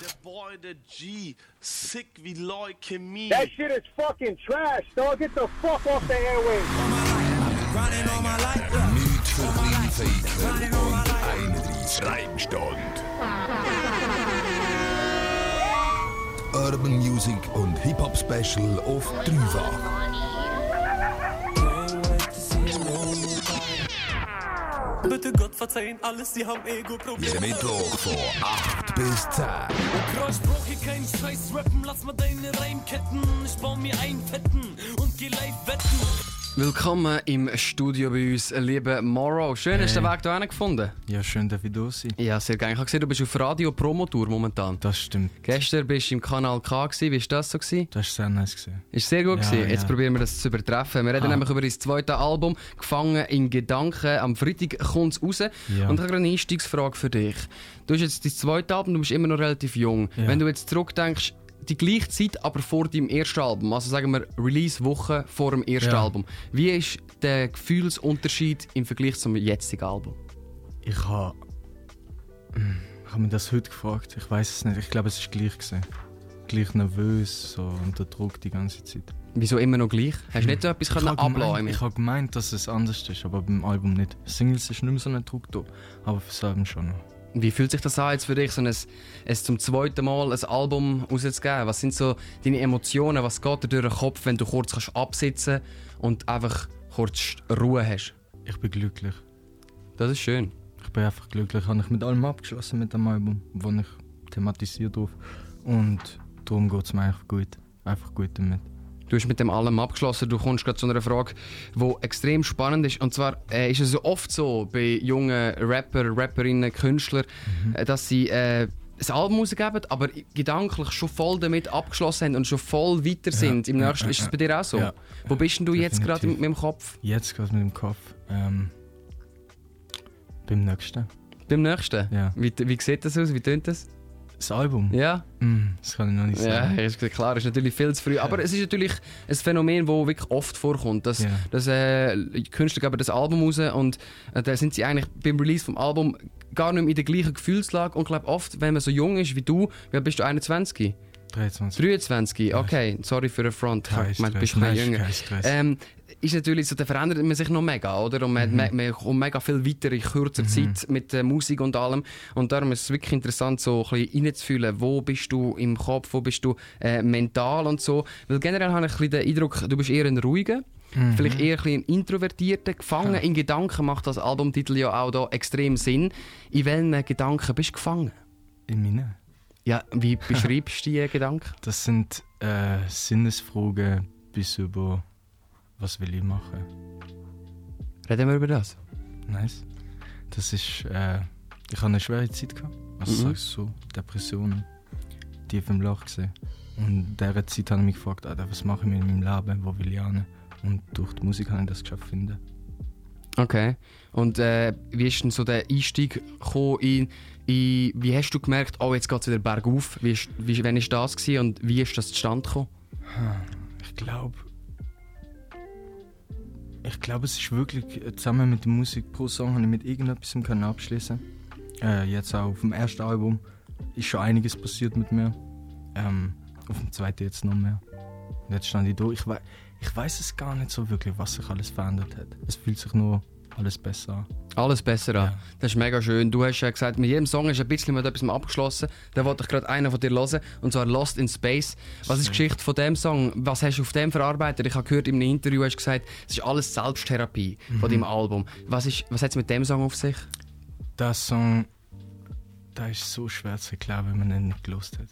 Der Boy, der G, sick wie Leukämie. That shit is fucking trash, dog. Get the fuck off the airwaves. Nicht für Kleinfaker und 31 Reimstand. Urban Music und Hip-Hop Special auf dreifach. Bitte Gott verzeihen, alles, die haben Ego-Probleme. Jeden Mittwoch von 8 bis 10. Krass, brauch hier keinen Scheiß rappen, lass mal deine Reimketten. Ich baue mir einen fetten und geh live wetten. Willkommen im Studio bei uns, lieber Morrow. Schön, hast du den Weg hierhin gefunden? Ja, schön, dass ich da sein. Ja, sehr gerne. Ich habe gesehen, du bist auf Radio-Promotour momentan. Das stimmt. Gestern bist du im Kanal K. Gewesen. Wie war das so? Gewesen? Das war sehr nice. Gewesen. Ist sehr gut Ja, gewesen. Jetzt ja. probieren wir das zu übertreffen. Wir reden Ah. nämlich über dein zweites Album, Gefangen in Gedanken. Am Freitag kommt es raus. Ja. Und ich habe eine Einstiegsfrage für dich. Du hast jetzt dein zweites Album, du bist immer noch relativ jung. Wenn du jetzt zurückdenkst, die gleiche Zeit, aber vor deinem ersten Album, also sagen wir Release-Woche vor dem ersten Ja. Album. Wie ist der Gefühlsunterschied im Vergleich zum jetzigen Album? Ich habe. Ich habe mir das heute gefragt. Ich weiß es nicht. Ich glaube, es ist gleich gewesen. Gleich nervös, so unter Druck die ganze Zeit. Wieso immer noch gleich? Hast du nicht so etwas Ich können ablassen ich habe gemeint, dass es anders ist, aber beim Album nicht. Singles ist nicht mehr so ein Druck da, aber fürs Album schon noch. Wie fühlt sich das an jetzt für dich, so ein, ein zum zweiten Mal ein Album rauszugeben? Was sind so deine Emotionen? Was geht dir durch den Kopf, wenn du kurz kannst absitzen und einfach kurz Ruhe hast? Ich bin glücklich. Das ist schön. Ich bin einfach glücklich. Habe ich mit allem abgeschlossen mit dem Album, wo ich thematisiert drauf. Und darum geht es mir einfach gut. Einfach gut damit. Du hast mit dem allem abgeschlossen. Du kommst gerade zu einer Frage, die extrem spannend ist. Und zwar äh, ist es so oft so bei jungen Rapper, Rapperinnen, Künstlern, äh, dass sie äh, ein Album rausgeben, aber gedanklich schon voll damit abgeschlossen haben und schon voll weiter sind. Im ja, nächsten, ja, ist es bei dir auch so? Ja. Wo bist denn du jetzt gerade mit dem Kopf? Jetzt gerade mit dem Kopf. Ähm, beim nächsten. Beim nächsten? Ja. Wie, wie sieht das aus? Wie tönt das? Das Album? Ja? Mm, das kann ich noch nicht Ja, sagen. ist klar, ist natürlich viel zu früh. Aber es ist natürlich ein Phänomen, das wirklich oft vorkommt. Dass, Ja. dass äh, Künstler geben das Album raus und äh, da sind sie eigentlich beim Release vom Album gar nicht mehr in der gleichen Gefühlslage. Und ich glaube oft, wenn man so jung ist wie du, wie bist du 21? 23. 23? Okay, sorry für den Front. Ich du bist ein nein, jünger. Ähm, ist natürlich so, da verändert man sich noch mega, oder? Und man, Mhm. man, man kommt mega viel weiter in kürzer Zeit mit der Musik und allem. Und darum ist es wirklich interessant, so ein bisschen reinzufühlen, wo bist du im Kopf, wo bist du äh, mental und so. Weil generell habe ich ein bisschen den Eindruck, du bist eher ein ruhiger, Mhm. vielleicht eher ein ein introvertierter, gefangen in Gedanken, macht das Albumtitel ja auch da extrem Sinn. In welchen Gedanken bist du gefangen? In meinen. Ja, wie beschreibst du die Gedanken? Das sind äh, Sinnesfragen bis über was will ich machen. Reden wir über das. Nice. Das ist. Äh, ich hatte eine schwere Zeit gehabt. Also Mhm. sagst du so, Depressionen, tief im Loch gesehen. Und in dieser Zeit habe ich mich gefragt, Alter, was mache ich mit meinem Leben, wo will ich hin? Und durch die Musik habe ich das geschafft finden. Okay. Und äh, wie ist denn so der Einstieg in, in wie hast du gemerkt, oh jetzt geht es wieder bergauf? Wie, ist, wie, wann war das gewesen und wie ist das zustande gekommen? Ich glaube. Ich glaube, es ist wirklich äh, zusammen mit der Musik pro Song habe ich mit irgendetwas abschließen. Äh, jetzt auch auf dem ersten Album ist schon einiges passiert mit mir. Ähm, auf dem zweiten jetzt noch mehr. Und jetzt stand ich da. Ich, ich weiß es gar nicht so wirklich, was sich alles verändert hat. Es fühlt sich nur alles besser an. Alles besser an. Ja. Das ist mega schön. Du hast ja gesagt, mit jedem Song ist ein bisschen mit etwas abgeschlossen. Da wollte ich gerade einen von dir hören, und zwar Lost in Space. Was ist die Geschichte von dem Song? Was hast du auf dem verarbeitet? Ich habe gehört in einem Interview, hast du gesagt, es ist alles Selbsttherapie von deinem Album. Was, ist, was hat es mit dem Song auf sich? Der Song, der ist so schwer zu erklären, wenn man ihn nicht gelost hat.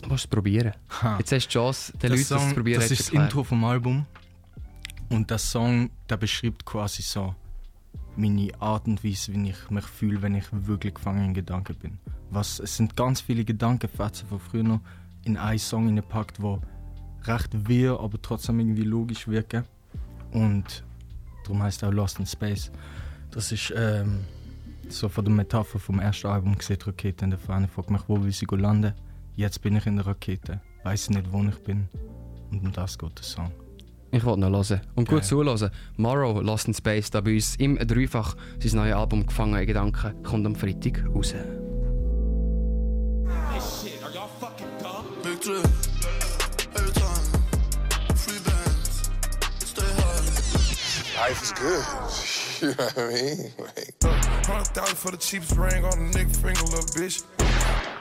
Jetzt musst du es probieren. Ha. Jetzt hast du die Chance, den Der Leuten das zu Song, probieren. das ist das. Intro vom Album. Und der Song, der beschreibt quasi so meine Art und Weise, wie ich mich fühle, wenn ich wirklich gefangen in Gedanken bin. Was, es sind ganz viele Gedankenfetzen von früher noch in einen Song hineingepackt, wo recht wirr, aber trotzdem irgendwie logisch wirken. Und darum heißt er auch Lost in Space. Das ist ähm, so von der Metapher vom ersten Album gesehen, Rakete in der Ferne. Ich frage mich, wo will sie landen? Jetzt bin ich in der Rakete, weiß nicht, wo ich bin. Und um das geht der Song. Ich wollte noch hören. Und gut Geil. zuhören. Morrow, Lost in Space, da bei uns im Dreifach. Sein neues Album «Gefangen in Gedanken» kommt am Freitag raus. shit. Are y'all fucking dumb? Big drip, every time. Free bands, stay high. Life is good. you know what I mean? Like, Hundred thousand for the cheapest ring on a nigga finger, little bitch.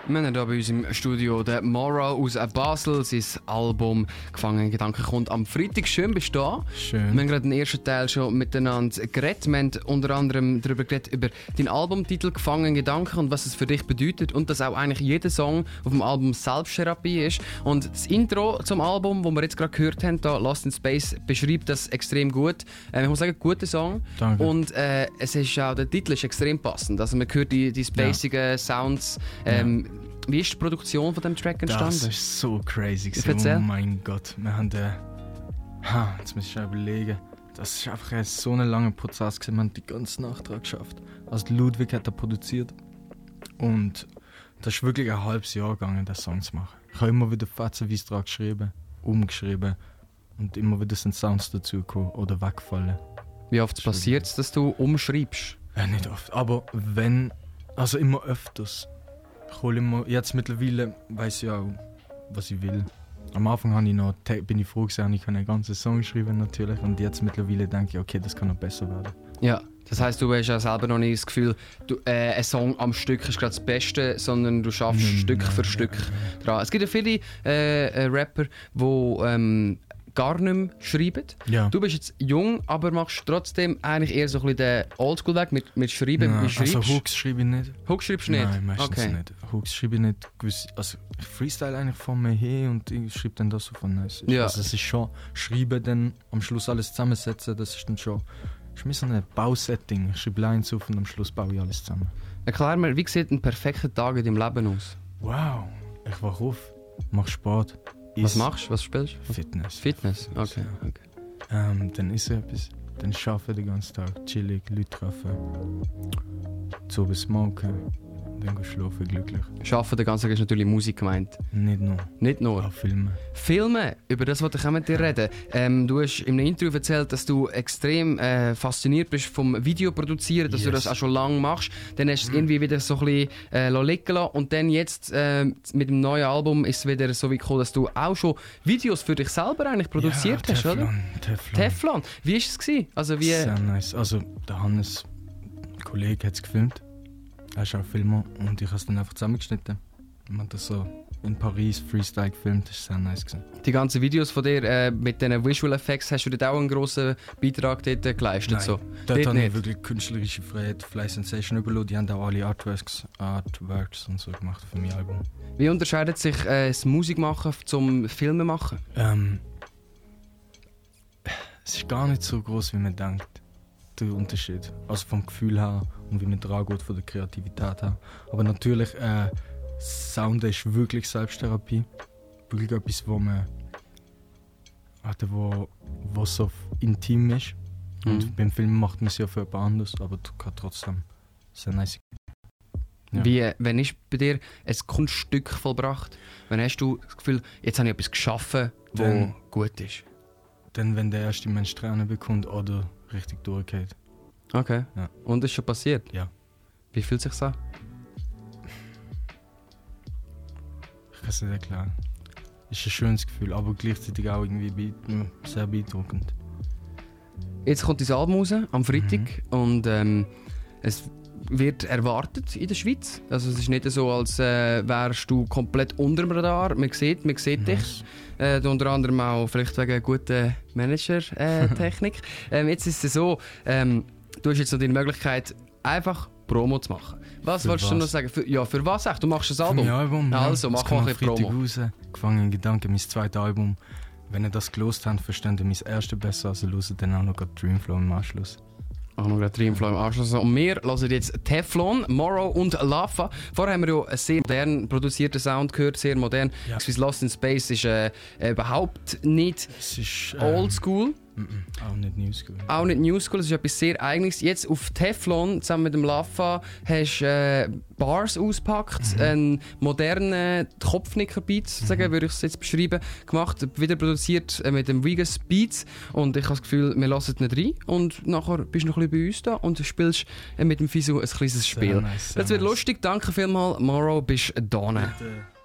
Wir haben hier bei uns im Studio den Morrow aus Basel. Sein Album «Gefangene Gedanken» kommt am Freitag. Schön bist du da. Schön. Wir haben gerade den ersten Teil schon miteinander geredet. Wir haben unter anderem darüber geredet, über deinen Albumtitel «Gefangene Gedanken» und was es für dich bedeutet. Und dass auch eigentlich jeder Song auf dem Album Selbsttherapie ist. Und das Intro zum Album, das wir jetzt gerade gehört haben, da «Lost in Space», beschreibt das extrem gut. Äh, ich muss sagen, guter Song. Danke. Und äh, es ist auch, der Titel ist extrem passend. Also man hört die, die spacigen Sounds. Ähm, Wie ist die Produktion von dem Track entstanden? Das ist so crazy. Erzähl. Oh mein Gott. Wir haben den. Ha, jetzt muss ich überlegen. Das ist einfach ein so ein langer Prozess. Wir haben die ganze Nacht dran geschafft. Also Ludwig hat er produziert. Und das ist wirklich ein halbes Jahr gegangen, den Song zu machen. Ich habe immer wieder Fetzenweise dran geschrieben, umgeschrieben. Und immer wieder sind Sounds dazugekommen oder weggefallen. Wie oft passiert es, dass du umschreibst? Ja, nicht oft. Aber wenn, also immer öfters. Ich hole immer, jetzt mittlerweile weiß ich auch, was ich will. Am Anfang habe ich noch, bin ich froh gewesen, ich kann einen ganzen Song schreiben natürlich. Und jetzt mittlerweile denke ich, okay, das kann noch besser werden. Ja. Das heißt, du hast ja selber noch nicht das Gefühl, du, äh, ein Song am Stück ist gerade das Beste, sondern du schaffst Nein, Stück nein, für nein, Stück dran. Es gibt ja viele äh, äh, Rapper, die ähm, gar nicht mehr schreiben. Ja. Du bist jetzt jung, aber machst trotzdem eigentlich eher so ein bisschen den Oldschool-Weg mit, mit Schreiben. Nein, Wie also Hooks schreibe ich nicht. Hook schreibst du nicht? Nein, meistens okay. nicht. Hooks schreibe ich nicht. Gewiss- Also ich freestyle eigentlich von mir her und ich schreibe dann das, was nice ist. Ja. Also es ist schon, schreiben dann am Schluss alles zusammensetzen, das ist dann schon, ist mir so ein Bausetting. Ich schreibe Lines auf und am Schluss baue ich alles zusammen. Erklär mir, wie sieht ein perfekter Tag in deinem Leben aus? Wow, ich wach auf, mach Sport. Was machst du? Was spielst du? Fitness. Fitness? Okay. okay. Ähm, dann ist etwas. Dann arbeite ich den ganzen Tag. Chillig, Leute treffen. Zu oben Dann geh schlafen, glücklich. Schaffen, der ganze Tag ist natürlich Musik gemeint. Nicht nur. Nicht nur. Auch Filme. Filme, über das wollte ich auch mit dir reden. Ähm, du hast in einem Interview erzählt, dass du extrem äh, fasziniert bist vom Videoproduzieren, dass du Yes. das auch schon lange machst. Dann hast du es irgendwie wieder so ein bisschen äh, liegen lassen. Und dann jetzt äh, mit dem neuen Album ist es wieder so wie gekommen, dass du auch schon Videos für dich selber eigentlich produziert ja, hast, Teflon, oder? Teflon. Teflon. Wie war es? Gewesen? Also wie... Sehr nice. Also, der Hannes, ein Kollege, hat es gefilmt. Er ist auch Filmer und ich habe es dann einfach zusammengeschnitten. Man hat das so in Paris Freestyle gefilmt, das ist sehr nice gewesen. Die ganzen Videos von dir äh, mit diesen Visual Effects, hast du dort auch einen grossen Beitrag dort geleistet? So? dort Dort habe ich nicht? wirklich künstlerische Freiheit, Fly Sensation überlassen. Die haben auch alle Artworks, Artworks und so gemacht für mein Album. Wie unterscheidet sich äh, das Musikmachen zum Filme machen? Ähm, es ist gar nicht so groß, wie man denkt. Der Unterschied. Also vom Gefühl her und wie man dran geht, von der Kreativität her. Aber natürlich, äh, Sound ist wirklich Selbsttherapie. Wirklich etwas, wo man. Hat, wo, wo so intim ist. Und Mhm. beim Film macht man es ja für jemand anderes, aber du kannst trotzdem sehr nice. Ja. Wie, äh, wenn ist bei dir ein Kunststück vollbracht? Wenn hast du das Gefühl, jetzt habe ich etwas geschaffen, das Dann- gut ist? Dann, wenn der erste Mensch Tränen bekommt oder richtig durchgeht. Okay. Ja. Und das ist schon passiert? Ja. Wie fühlt sich an? Ich kann es nicht erklären. Ist ein schönes Gefühl, aber gleichzeitig auch irgendwie ja, sehr beeindruckend. Jetzt kommt dein Album raus, am Freitag. Mhm. Und ähm, es wird erwartet in der Schweiz. Also es ist nicht so, als äh, wärst du komplett unter dem Radar. Man sieht, man sieht dich. Äh, unter anderem auch vielleicht wegen guter Manager-Technik. ähm, jetzt ist es so, ähm, du hast jetzt noch die Möglichkeit, einfach Promo zu machen. Was Für wolltest du noch sagen? Für, ja, für was echt? Du machst ein Album? Mein Album. Also, mach mal ein bisschen Promo. raus. Gefangen in Gedanken, mein zweites Album. Wenn ihr das gelost habt, versteht ihr mein erstes besser. Also hört dann auch noch Dreamflow im Anschluss. Machen wir gerade Dreamflow im Anschluss. Und wir hören jetzt Teflon, Morrow und Lava. Vorher haben wir ja einen sehr modern produzierten Sound gehört, sehr modern. Ja. Lost in Space ist äh, äh, überhaupt nicht ähm, oldschool, mm, auch nicht New School. auch nicht New School, es ist etwas sehr Eigenes. Jetzt auf Teflon, zusammen mit dem Lava, hast du äh, Bars ausgepackt, Mhm. einen modernen Kopfnicker-Beat, sozusagen, würde ich es jetzt beschreiben, gemacht, wieder produziert äh, mit dem Vegas Beats. Und ich habe das Gefühl, wir lassen es nicht rein. Und nachher bist du noch ein bisschen bei uns da und spielst äh, mit dem Fisu ein kleines Spiel. nice, sehr das wird nice. lustig. Danke vielmals, Morrow, bist da. Bitte.